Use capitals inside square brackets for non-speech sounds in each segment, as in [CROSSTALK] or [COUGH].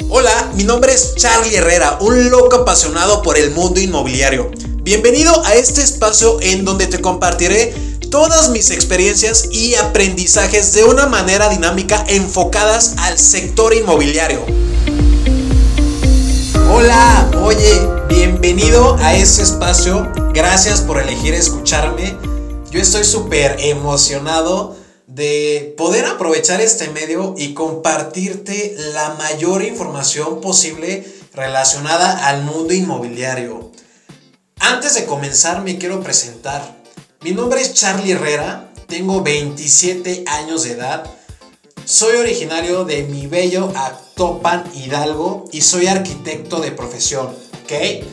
Hola, mi nombre es Charlie Herrera, un loco apasionado por el mundo inmobiliario. Bienvenido a este espacio en donde te compartiré todas mis experiencias y aprendizajes de una manera dinámica enfocadas al sector inmobiliario. Hola, oye, bienvenido a este espacio. Gracias por elegir escucharme. Yo estoy súper emocionado de poder aprovechar este medio y compartirte la mayor información posible relacionada al mundo inmobiliario. Antes de comenzar me quiero presentar. Mi nombre es Charlie Herrera, tengo 27 años de edad, soy originario de mi bello Actopan Hidalgo y soy arquitecto de profesión, ¿ok?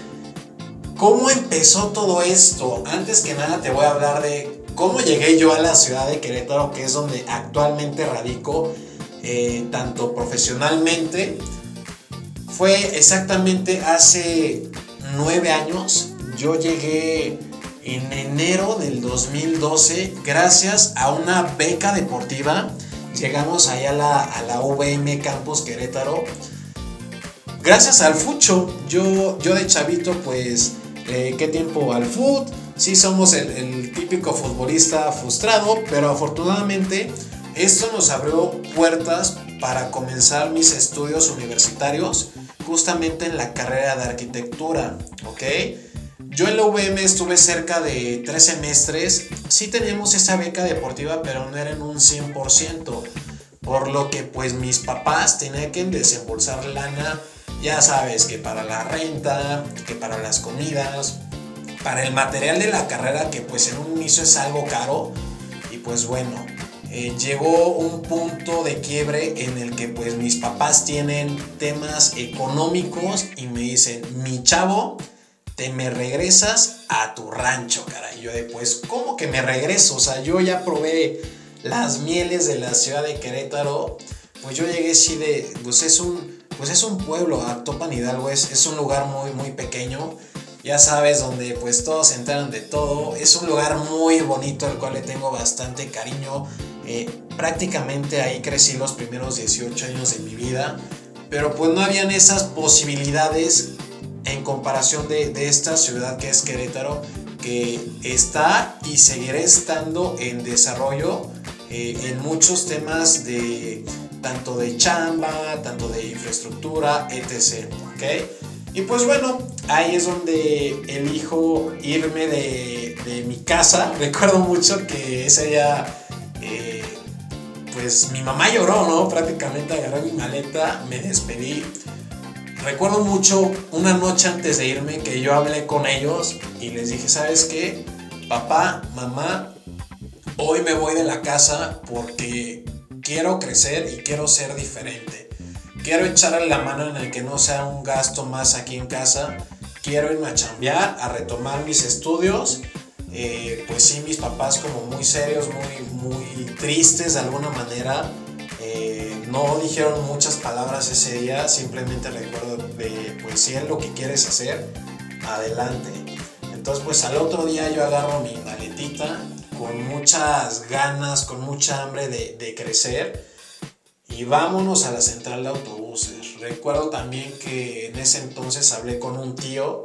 ¿Cómo empezó todo esto? Antes que nada te voy a hablar de ¿Cómo llegué yo a la ciudad de Querétaro, que es donde actualmente radico, eh, tanto profesionalmente? Fue exactamente hace nueve años. Yo llegué en enero del 2012 gracias a una beca deportiva. Llegamos allá a la, a la VM Campus Querétaro. Gracias al Fucho, yo, yo de chavito pues, eh, ¿qué tiempo al fut? Sí somos el, típico futbolista frustrado, pero afortunadamente esto nos abrió puertas para comenzar mis estudios universitarios justamente en la carrera de arquitectura, ¿ok? Yo en la UVM estuve cerca de tres semestres, sí teníamos esa beca deportiva, pero no era en un 100%, por lo que pues mis papás tenían que desembolsar lana, ya sabes, que para la renta, que para las comidas, para el material de la carrera que pues en un inicio es algo caro y pues bueno, eh, llegó un punto de quiebre en el que pues mis papás tienen temas económicos y me dicen, mi chavo, te me regresas a tu rancho, cara. Y yo de pues, ¿cómo que me regreso? O sea, yo ya probé las mieles de la ciudad de Querétaro, pues yo llegué así de, pues es un, pues es un pueblo, Actopan Hidalgo es, es un lugar muy, muy pequeño ya sabes, donde pues todos se de todo. Es un lugar muy bonito al cual le tengo bastante cariño. Eh, prácticamente ahí crecí los primeros 18 años de mi vida, pero pues no habían esas posibilidades en comparación de, esta ciudad que es Querétaro, que está y seguirá estando en desarrollo eh, en muchos temas de tanto de chamba, tanto de infraestructura, etc. ¿okay? Y pues bueno, ahí es donde elijo irme de, mi casa. [LAUGHS] Recuerdo mucho que ese día, eh, pues mi mamá lloró, ¿no? Prácticamente agarré mi maleta, me despedí. Recuerdo mucho una noche antes de irme que yo hablé con ellos y les dije, ¿sabes qué? Papá, mamá, hoy me voy de la casa porque quiero crecer y quiero ser diferente quiero echarle la mano en el que no sea un gasto más aquí en casa. Quiero irme a chambear, a retomar mis estudios. Eh, pues sí, mis papás como muy serios, muy, muy tristes de alguna manera. Eh, no dijeron muchas palabras ese día, simplemente recuerdo de, pues si es lo que quieres hacer, adelante. Entonces pues al otro día yo agarro mi maletita con muchas ganas, con mucha hambre de, de crecer y vámonos a la central de autobuses. Recuerdo también que en ese entonces hablé con un tío,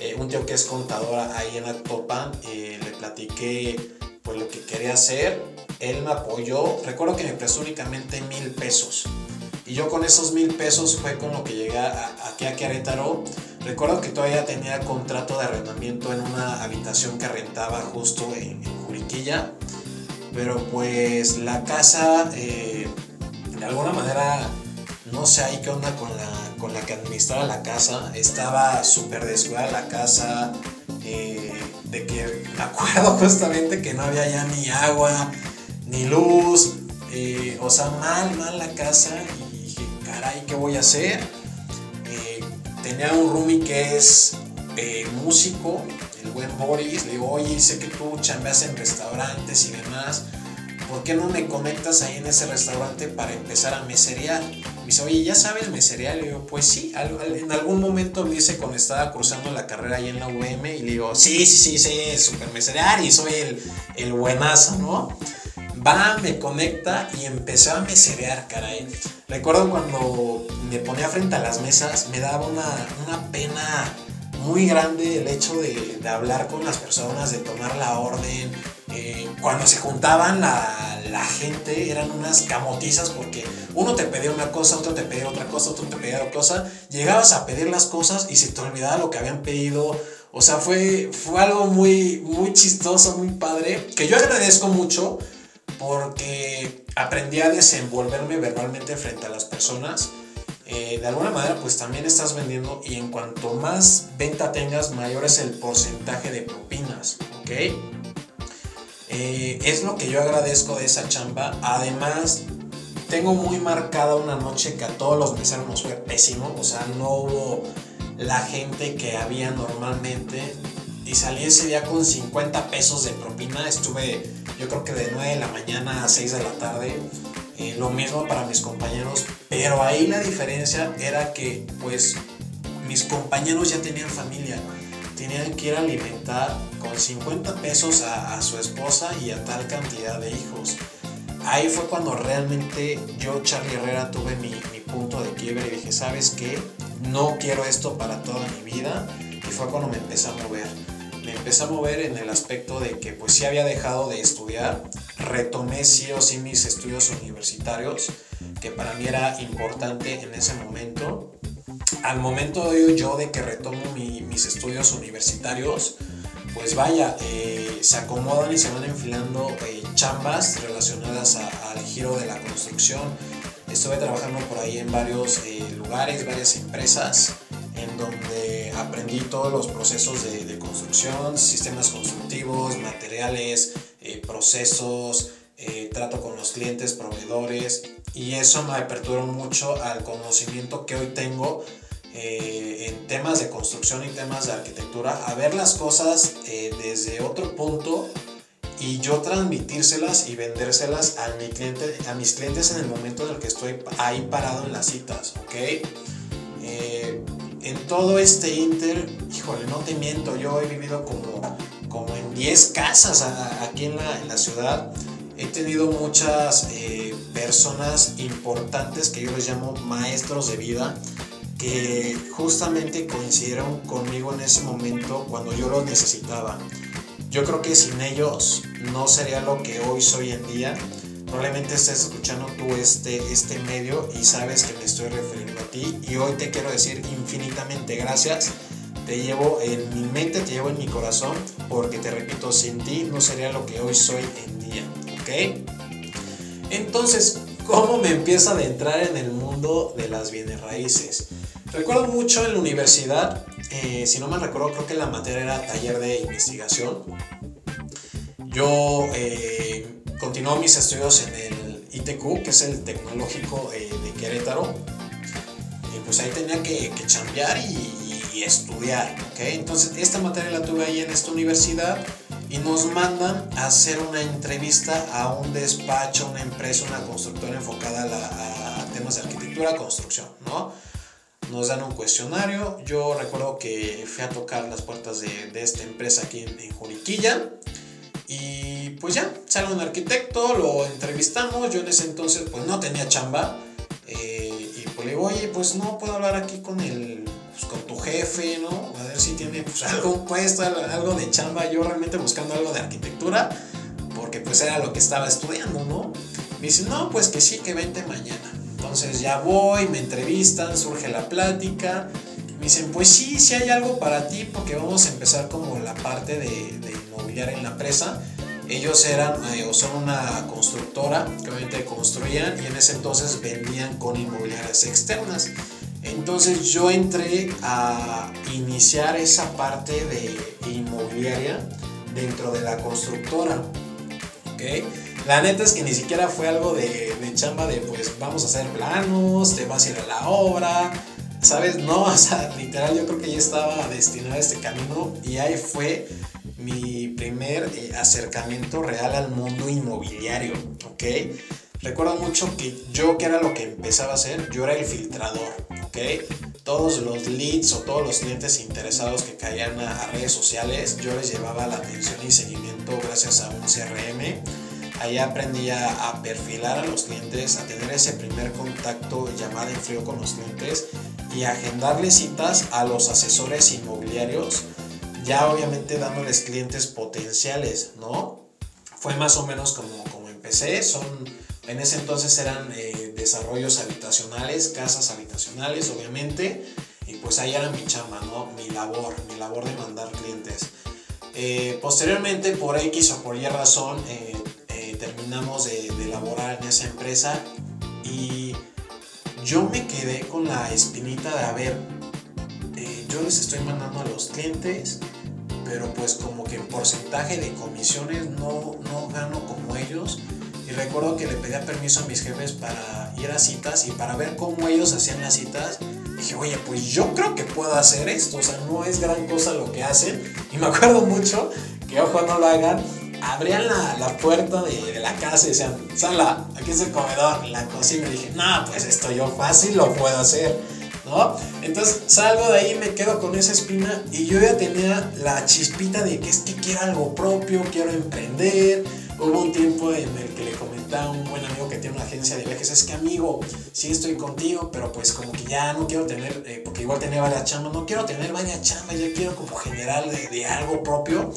eh, un tío que es contadora ahí en Actopan, y le platiqué pues lo que quería hacer, él me apoyó, recuerdo que me prestó únicamente mil pesos. Y yo con esos mil pesos fue con lo que llegué aquí a Querétaro. Recuerdo que todavía tenía contrato de arrendamiento en una habitación que rentaba justo en, Juriquilla. Pero pues la casa eh, de alguna manera, no sé ahí qué onda con la, con la que administraba la casa. Estaba súper descuidada la casa. Eh, de que me acuerdo [LAUGHS] justamente que no había ya ni agua, ni luz. Eh, o sea, mal, mal la casa. Y dije, caray, ¿qué voy a hacer? Eh, tenía un roomie que es músico, el buen Boris. Le digo, oye, sé que tú chambeas en restaurantes y demás ¿por qué no me conectas ahí en ese restaurante para empezar a meserear? Me dice, oye, ¿ya sabes meserear? Le digo, pues sí, en algún momento me dice cuando estaba cruzando la carrera ahí en la UM y le digo, sí, sí, sí, sí, súper meserear y soy el, el buenazo, ¿no? Va, me conecta y empezó a meserear, caray. Recuerdo cuando me ponía frente a las mesas, me daba una, una pena muy grande el hecho de, de, hablar con las personas, de tomar la orden. Eh, cuando se juntaban la, la, gente eran unas camotizas porque uno te pedía una cosa, otro te pedía otra cosa, otro te pedía otra cosa. Llegabas a pedir las cosas y se te olvidaba lo que habían pedido. O sea, fue, fue algo muy, muy chistoso, muy padre, que yo agradezco mucho porque aprendí a desenvolverme verbalmente frente a las personas eh, de alguna manera pues también estás vendiendo y en cuanto más venta tengas, mayor es el porcentaje de propinas, ¿ok? Eh, es lo que yo agradezco de esa chamba. Además, tengo muy marcada una noche que a todos los meseros nos fue pésimo, o sea, no hubo la gente que había normalmente. Y salí ese día con 50 pesos de propina, estuve yo creo que de 9 de la mañana a 6 de la tarde. Eh, lo mismo para mis compañeros, pero ahí la diferencia era que pues mis compañeros ya tenían familia, tenían que ir a alimentar con 50 pesos a, su esposa y a tal cantidad de hijos. Ahí fue cuando realmente yo, Charlie Herrera, tuve mi, punto de quiebre y dije, ¿sabes qué? No quiero esto para toda mi vida. Y fue cuando me empecé a mover me empecé a mover en el aspecto de que pues sí había dejado de estudiar, retomé sí o sí mis estudios universitarios, que para mí era importante en ese momento. Al momento de yo de que retomo mis estudios universitarios, pues vaya, eh, se acomodan y se van enfilando eh, chambas relacionadas al giro de la construcción. Estuve trabajando por ahí en varios eh, lugares, varias empresas en donde aprendí todos los procesos de, construcción, sistemas constructivos, materiales, eh, procesos, eh, trato con los clientes, proveedores, y eso me aperturó mucho al conocimiento que hoy tengo eh, en temas de construcción y temas de arquitectura, a ver las cosas desde otro punto y yo transmitírselas y vendérselas a, mi cliente, a mis clientes en el momento en el que estoy ahí parado en las citas, ¿ok? en todo este inter, híjole, no te miento, yo he vivido como, como en 10 casas aquí en la, en la, ciudad. He tenido muchas eh, personas importantes que yo les llamo maestros de vida, que justamente coincidieron conmigo en ese momento cuando yo los necesitaba. Yo creo que sin ellos no sería lo que hoy soy en día probablemente estés escuchando tú este, este medio y sabes que me estoy refiriendo a ti y hoy te quiero decir infinitamente gracias. Te llevo en mi mente, te llevo en mi corazón, porque te repito, sin ti no sería lo que hoy soy en día, ¿ok? Entonces, ¿cómo me empiezo a adentrar en el mundo de las bienes raíces? Recuerdo mucho en la universidad, eh, si no me recuerdo, creo que la materia era taller de investigación. Yo eh, continuó mis estudios en el ITQ, que es el Tecnológico eh, de Querétaro. Pues ahí tenía que, que chambear y, estudiar, ¿ok? Entonces esta materia la tuve ahí en esta universidad y nos mandan a hacer una entrevista a un despacho, una empresa, una constructora enfocada a, temas de arquitectura, construcción, ¿no? Nos dan un cuestionario, yo recuerdo que fui a tocar las puertas de, de esta empresa aquí en, Juriquilla y pues ya, sale un arquitecto, lo entrevistamos, yo en ese entonces pues no tenía chamba. Eh, y pues le digo, oye, pues no puedo hablar aquí con el, pues, con tu jefe, ¿no? A ver si tiene pues [LAUGHS] algo puesto, algo de chamba, yo realmente buscando algo de arquitectura, porque pues era lo que estaba estudiando, ¿no? Me dice, no, pues que sí, que vente mañana. Entonces ya voy, me entrevistan, surge la plática. Me dicen, pues sí, sí hay algo para ti, porque vamos a empezar como la parte de, de en la presa. Ellos eran eh, o son una constructora que obviamente construían y en ese entonces vendían con inmobiliarias externas. Entonces yo entré a iniciar esa parte de inmobiliaria dentro de la constructora. ¿okay? La neta es que ni siquiera fue algo de, de, chamba de pues vamos a hacer planos, te vas a ir a la obra, ¿sabes? No, [LAUGHS] o sea, literal yo creo que ya estaba destinado a este camino y ahí fue mi primer eh, acercamiento real al mundo inmobiliario, ¿ok? Recuerdo mucho que yo, que era lo que empezaba a hacer, yo era el filtrador, ¿ok? Todos los leads o todos los clientes interesados que caían a, redes sociales, yo les llevaba la atención y seguimiento gracias a un CRM, Ahí aprendí a, perfilar a los clientes, a tener ese primer contacto, llamada en frío con los clientes y agendarle citas a los asesores inmobiliarios, ya obviamente dándoles clientes potenciales, ¿no? Fue más o menos como, como empecé, son, en ese entonces eran eh, desarrollos habitacionales, casas habitacionales, obviamente, y pues ahí era mi chamba, ¿no? Mi labor, mi labor de mandar clientes. Eh, posteriormente, por X o por Y razón, eh, terminamos de, de elaborar en esa empresa y yo me quedé con la espinita de, a ver, eh, yo les estoy mandando a los clientes, pero pues como que en porcentaje de comisiones no, no gano como ellos. Y recuerdo que le pedía permiso a mis jefes para ir a citas y para ver cómo ellos hacían las citas. Dije, oye, pues yo creo que puedo hacer esto, o sea, no es gran cosa lo que hacen. Y me acuerdo mucho que, ojo, no lo hagan, abrían la, la puerta de, de, la casa y decían, Sala, aquí es el comedor, la cocina. Y dije, no, pues esto yo fácil lo puedo hacer, ¿no? Entonces salgo de ahí, me quedo con esa espina y yo ya tenía la chispita de que es que quiero algo propio, quiero emprender. Hubo un tiempo en el que le comentaba a un buen amigo que tiene una agencia de viajes, es que amigo, sí estoy contigo, pero pues como que ya no quiero tener, eh, porque igual tenía varias chambas, no quiero tener varias chambas, ya quiero como generar de, de algo propio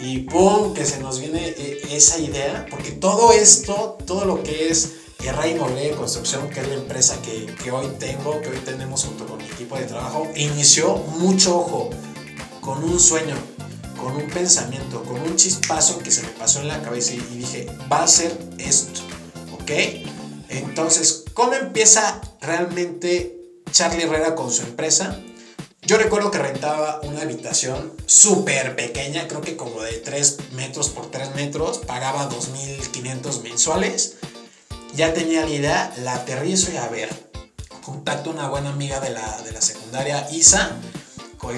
y ¡pum! que se nos viene eh, esa idea, porque todo esto, todo lo que es Inmobiliaria de Construcción, que es la empresa que, que, hoy tengo, que hoy tenemos junto con mi equipo de trabajo, inició mucho ojo, con un sueño, con un pensamiento, con un chispazo que se me pasó en la cabeza y, y dije, va a ser esto, ¿ok? Entonces, ¿cómo empieza realmente Charlie Herrera con su empresa? Yo recuerdo que rentaba una habitación súper pequeña, creo que como de 3 metros por 3 metros, pagaba 2.500 mensuales. Ya tenía la idea, la aterrizo y a ver, contacto a una buena amiga de la, de la secundaria, Isa,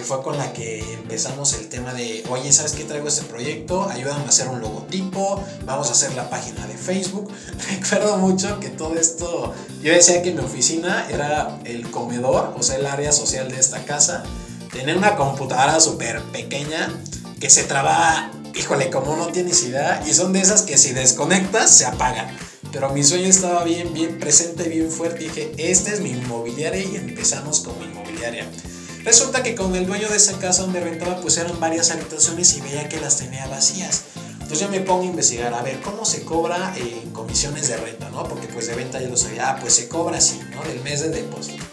fue con la que empezamos el tema de, oye, ¿sabes qué traigo este proyecto? Ayúdame a hacer un logotipo, vamos a hacer la página de Facebook. [LAUGHS] Recuerdo mucho que todo esto, yo decía que mi oficina era el comedor, o sea, el área social de esta casa. Tenía una computadora súper pequeña que se traba, híjole, como no tienes idea, y son de esas que si desconectas se apagan. Pero mi sueño estaba bien, bien presente, bien fuerte. Dije, esta es mi inmobiliaria y empezamos con mi inmobiliaria. Resulta que con el dueño de esa casa donde rentaba pues eran varias habitaciones y veía que las tenía vacías. Entonces yo me pongo a investigar, a ver, ¿cómo se cobra en comisiones de renta, no? Porque pues de venta yo lo sabía, ah, pues se cobra así, ¿no? Del mes de depósito.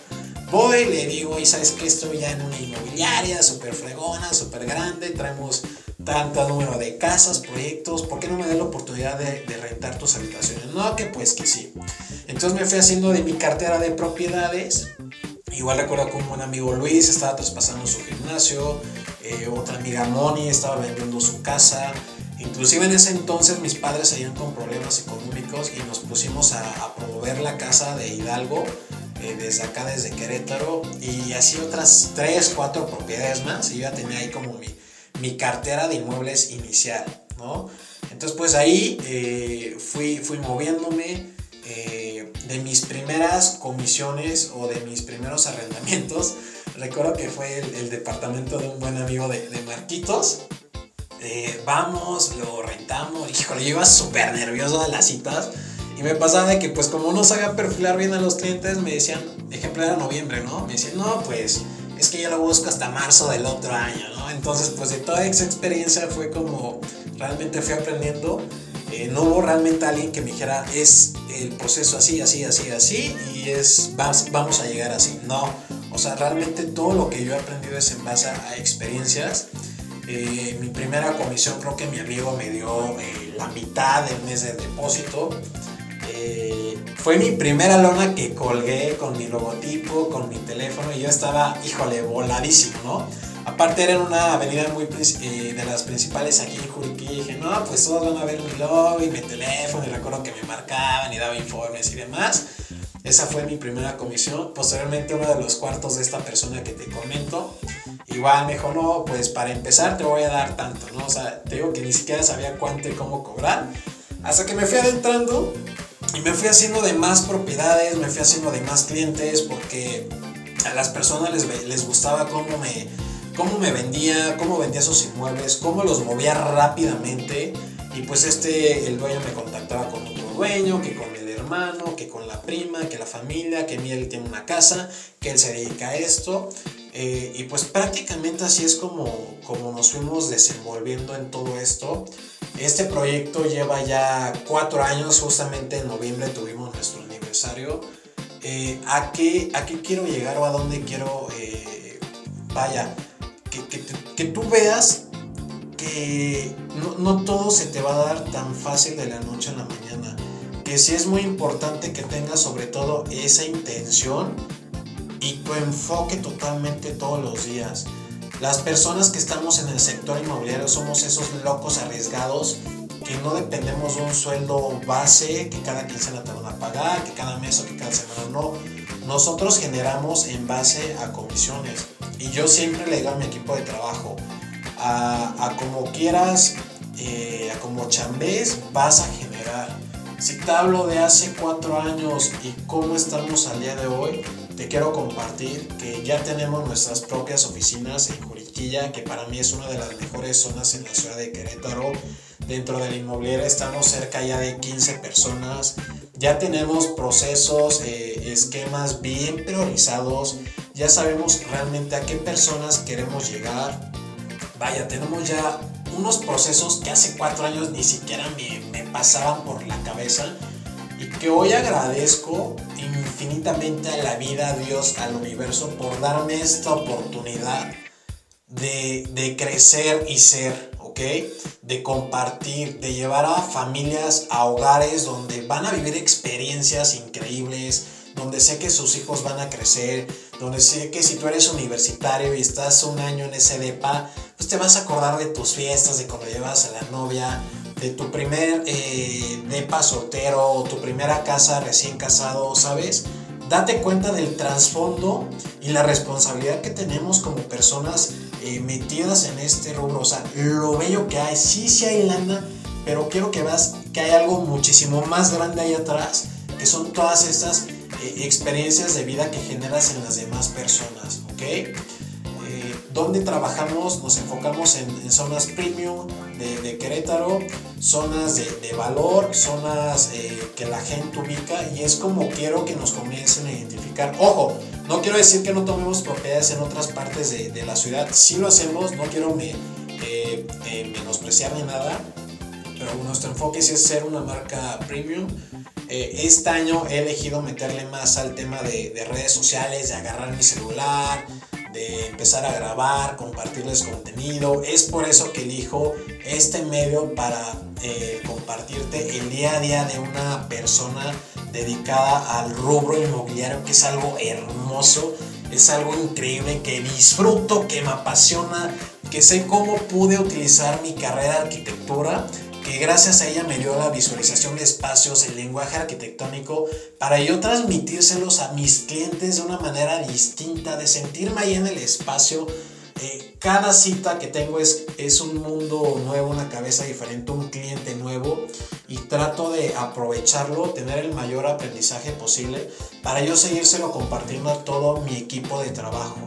Voy, le digo, y sabes que estoy ya en una inmobiliaria súper fregona, súper grande, traemos tanto número de casas, proyectos, ¿por qué no me da la oportunidad de, de, rentar tus habitaciones? No, que pues que sí. Entonces me fui haciendo de mi cartera de propiedades Igual recuerdo como un amigo Luis estaba traspasando su gimnasio, eh, otra amiga Moni estaba vendiendo su casa. Inclusive en ese entonces mis padres salían con problemas económicos y nos pusimos a, promover la casa de Hidalgo eh, desde acá, desde Querétaro y así otras 3, 4 propiedades más y yo ya tenía ahí como mi, mi cartera de inmuebles inicial, ¿no? Entonces pues ahí eh, fui, fui moviéndome, de mis primeras comisiones o de mis primeros arrendamientos, [LAUGHS] recuerdo que fue el, departamento de un buen amigo de, Marquitos. Eh, vamos, lo rentamos, híjole, yo iba súper nervioso de las citas. Y me pasaba de que, pues, como no sabía perfilar bien a los clientes, me decían, ejemplo era noviembre, ¿no? Me decían, no, pues, es que yo lo busco hasta marzo del otro año, ¿no? Entonces, pues, de toda esa experiencia fue como realmente fui aprendiendo eh, no hubo realmente alguien que me dijera, es el proceso así, así, así, así, y es, vamos a llegar así. No, o sea, realmente todo lo que yo he aprendido es en base a experiencias. Eh, mi primera comisión creo que mi amigo me dio eh, la mitad del mes de depósito. fue mi primera lona que colgué con mi logotipo, con mi teléfono y yo estaba, híjole, voladísimo, ¿no? Aparte era una avenida muy eh, de las principales aquí en Juriquilla y dije, no, pues todos van a ver mi logo y mi teléfono y recuerdo que me marcaban y daba informes y demás. Esa fue mi primera comisión. Posteriormente uno de los cuartos de esta persona que te comento, igual me dijo, no, pues para empezar te voy a dar tanto, ¿no? O sea, te digo que ni siquiera sabía cuánto y cómo cobrar. Hasta que me fui adentrando y me fui haciendo de más propiedades, me fui haciendo de más clientes porque a las personas les, les gustaba cómo me cómo me vendía, cómo vendía sus inmuebles, cómo los movía rápidamente. Y pues este, el dueño me contactaba con otro dueño, que con el hermano, que con la prima, que la familia, que él tiene una casa, que él se dedica a esto. Eh, y pues prácticamente así es como, como nos fuimos desenvolviendo en todo esto. Este proyecto lleva ya cuatro años, justamente en noviembre tuvimos nuestro aniversario. Eh, ¿a, qué, ¿A qué quiero llegar o a dónde quiero, eh, vaya, que, tú veas que no, no, todo se te va a dar tan fácil de la noche a la mañana? Que sí es muy importante que tengas sobre todo esa intención y tu enfoque totalmente todos los días. Las personas que estamos en el sector inmobiliario somos esos locos arriesgados que no dependemos de un sueldo base que cada quincena te van a pagar, que cada mes o que cada semana no. Nosotros generamos en base a comisiones. Y yo siempre le digo a mi equipo de trabajo, a, como quieras, eh, a como chambés, vas a generar. Si te hablo de hace cuatro años y cómo estamos al día de hoy, te quiero compartir que ya tenemos nuestras propias oficinas en Juriquilla, que para mí es una de las mejores zonas en la ciudad de Querétaro. Dentro de la inmobiliaria estamos cerca ya de 15 personas. Ya tenemos procesos, eh, esquemas bien priorizados. Ya sabemos realmente a qué personas queremos llegar. Vaya, tenemos ya unos procesos que hace cuatro años ni siquiera me, me pasaban por la cabeza y que hoy agradezco infinitamente a la vida, a Dios, al universo por darme esta oportunidad de, de crecer y ser, De compartir, de llevar a familias a hogares donde van a vivir experiencias increíbles, donde sé que sus hijos van a crecer, donde sé que si tú eres universitario y estás un año en ese DEPA, pues te vas a acordar de tus fiestas, de cuando llevas a la novia, de tu primer eh, depa soltero o tu primera casa recién casado, ¿sabes? Date cuenta del trasfondo y la responsabilidad que tenemos como personas eh, metidas en este rubro. O sea, lo bello que hay, sí, sí hay lana, pero quiero que veas que hay algo muchísimo más grande ahí atrás, que son todas estas eh, experiencias de vida que generas en las demás personas, ¿ok? donde trabajamos, nos enfocamos en, zonas premium de, Querétaro, zonas de, valor, zonas eh, que la gente ubica y es como quiero que nos comiencen a identificar. Ojo, no quiero decir que no tomemos propiedades en otras partes de, la ciudad, sí lo hacemos, no quiero me, eh, eh, menospreciar ni nada, pero nuestro enfoque es ser una marca premium. este año he elegido meterle más al tema de, de redes sociales, de agarrar mi celular, de empezar a grabar, compartirles contenido. Es por eso que elijo este medio para eh, compartirte el día a día de una persona dedicada al rubro inmobiliario, que es algo hermoso, es algo increíble, que disfruto, que me apasiona, que sé cómo pude utilizar mi carrera de arquitectura que gracias a ella me dio la visualización de espacios, el lenguaje arquitectónico, para yo transmitírselos a mis clientes de una manera distinta, de sentirme ahí en el espacio. Eh, cada cita que tengo es, es un mundo nuevo, una cabeza diferente, un cliente nuevo y trato de aprovecharlo, tener el mayor aprendizaje posible para yo seguírselo compartiendo a todo mi equipo de trabajo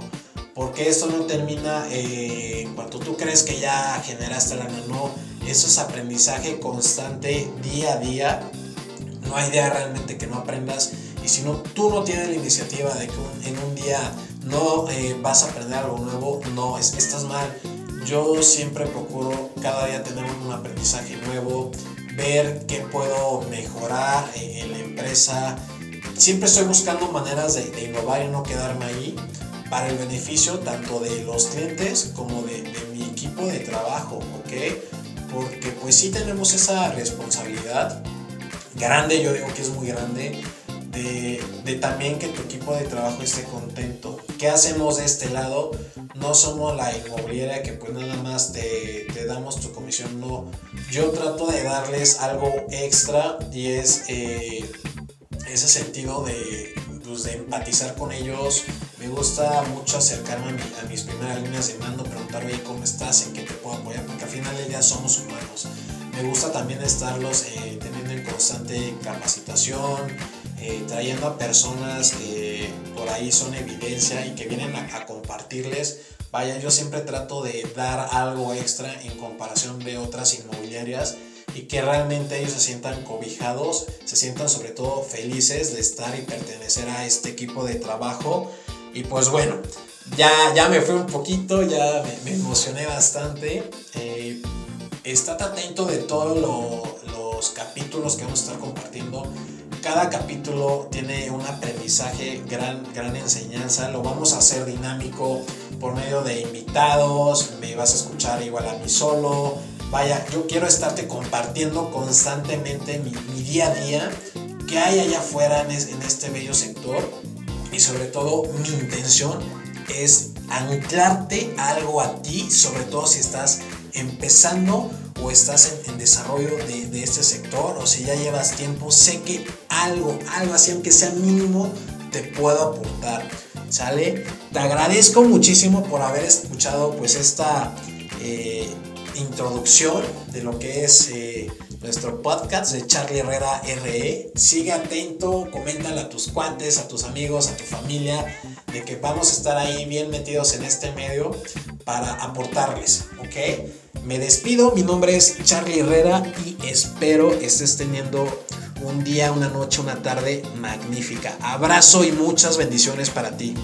porque esto no termina eh, en tú crees que ya generaste la no, eso es aprendizaje constante día a día, no hay idea realmente que no aprendas y si tú no tienes la iniciativa de que en un día no eh, vas a aprender algo nuevo, no, es, estás mal. Yo siempre procuro cada día tener un aprendizaje nuevo, ver qué puedo mejorar en, la empresa. Siempre estoy buscando maneras de, de innovar y no quedarme ahí para el beneficio tanto de los clientes como de, mi equipo de trabajo, ¿ok? Porque pues sí tenemos esa responsabilidad grande, yo digo que es muy grande, de, de, también que tu equipo de trabajo esté contento. ¿Qué hacemos de este lado? No somos la inmobiliaria que pues nada más te, te damos tu comisión, no. Yo trato de darles algo extra y es eh, ese sentido de, pues, de empatizar con ellos, me gusta mucho acercarme a, mis primeras líneas de mando, preguntar, ¿cómo estás? ¿En qué puedo apoyar? Porque al final del día somos humanos. Me gusta también estarlos eh, teniendo en constante capacitación, eh, trayendo a personas que por ahí son evidencia y que vienen a, compartirles. Vaya, yo siempre trato de dar algo extra en comparación de otras inmobiliarias y que realmente ellos se sientan cobijados, se sientan sobre todo felices de estar y pertenecer a este equipo de trabajo. Y pues bueno, ya, ya me fui un poquito, ya me, emocioné bastante. Eh, estate atento de todos los capítulos que vamos a estar compartiendo. Cada capítulo tiene un aprendizaje, gran, gran enseñanza. Lo vamos a hacer dinámico por medio de invitados. Me vas a escuchar igual a mí solo. Vaya, yo quiero estarte compartiendo constantemente mi, día a día, que hay allá afuera en, en este bello sector. Y sobre todo mi intención es anclarte algo a ti, sobre todo si estás empezando o estás en, desarrollo de, este sector o si ya llevas tiempo, sé que algo, algo así, aunque sea mínimo, te puedo aportar. ¿Sale? Te agradezco muchísimo por haber escuchado pues esta eh, introducción de lo que es eh, nuestro podcast de Charlie Herrera RE. Sigue atento, coméntale a tus cuates, a tus amigos, a tu familia, de que vamos a estar ahí bien metidos en este medio para aportarles, ¿ok? Me despido, mi nombre es Charlie Herrera y espero estés teniendo un día, una noche, una tarde magnífica. Abrazo y muchas bendiciones para ti.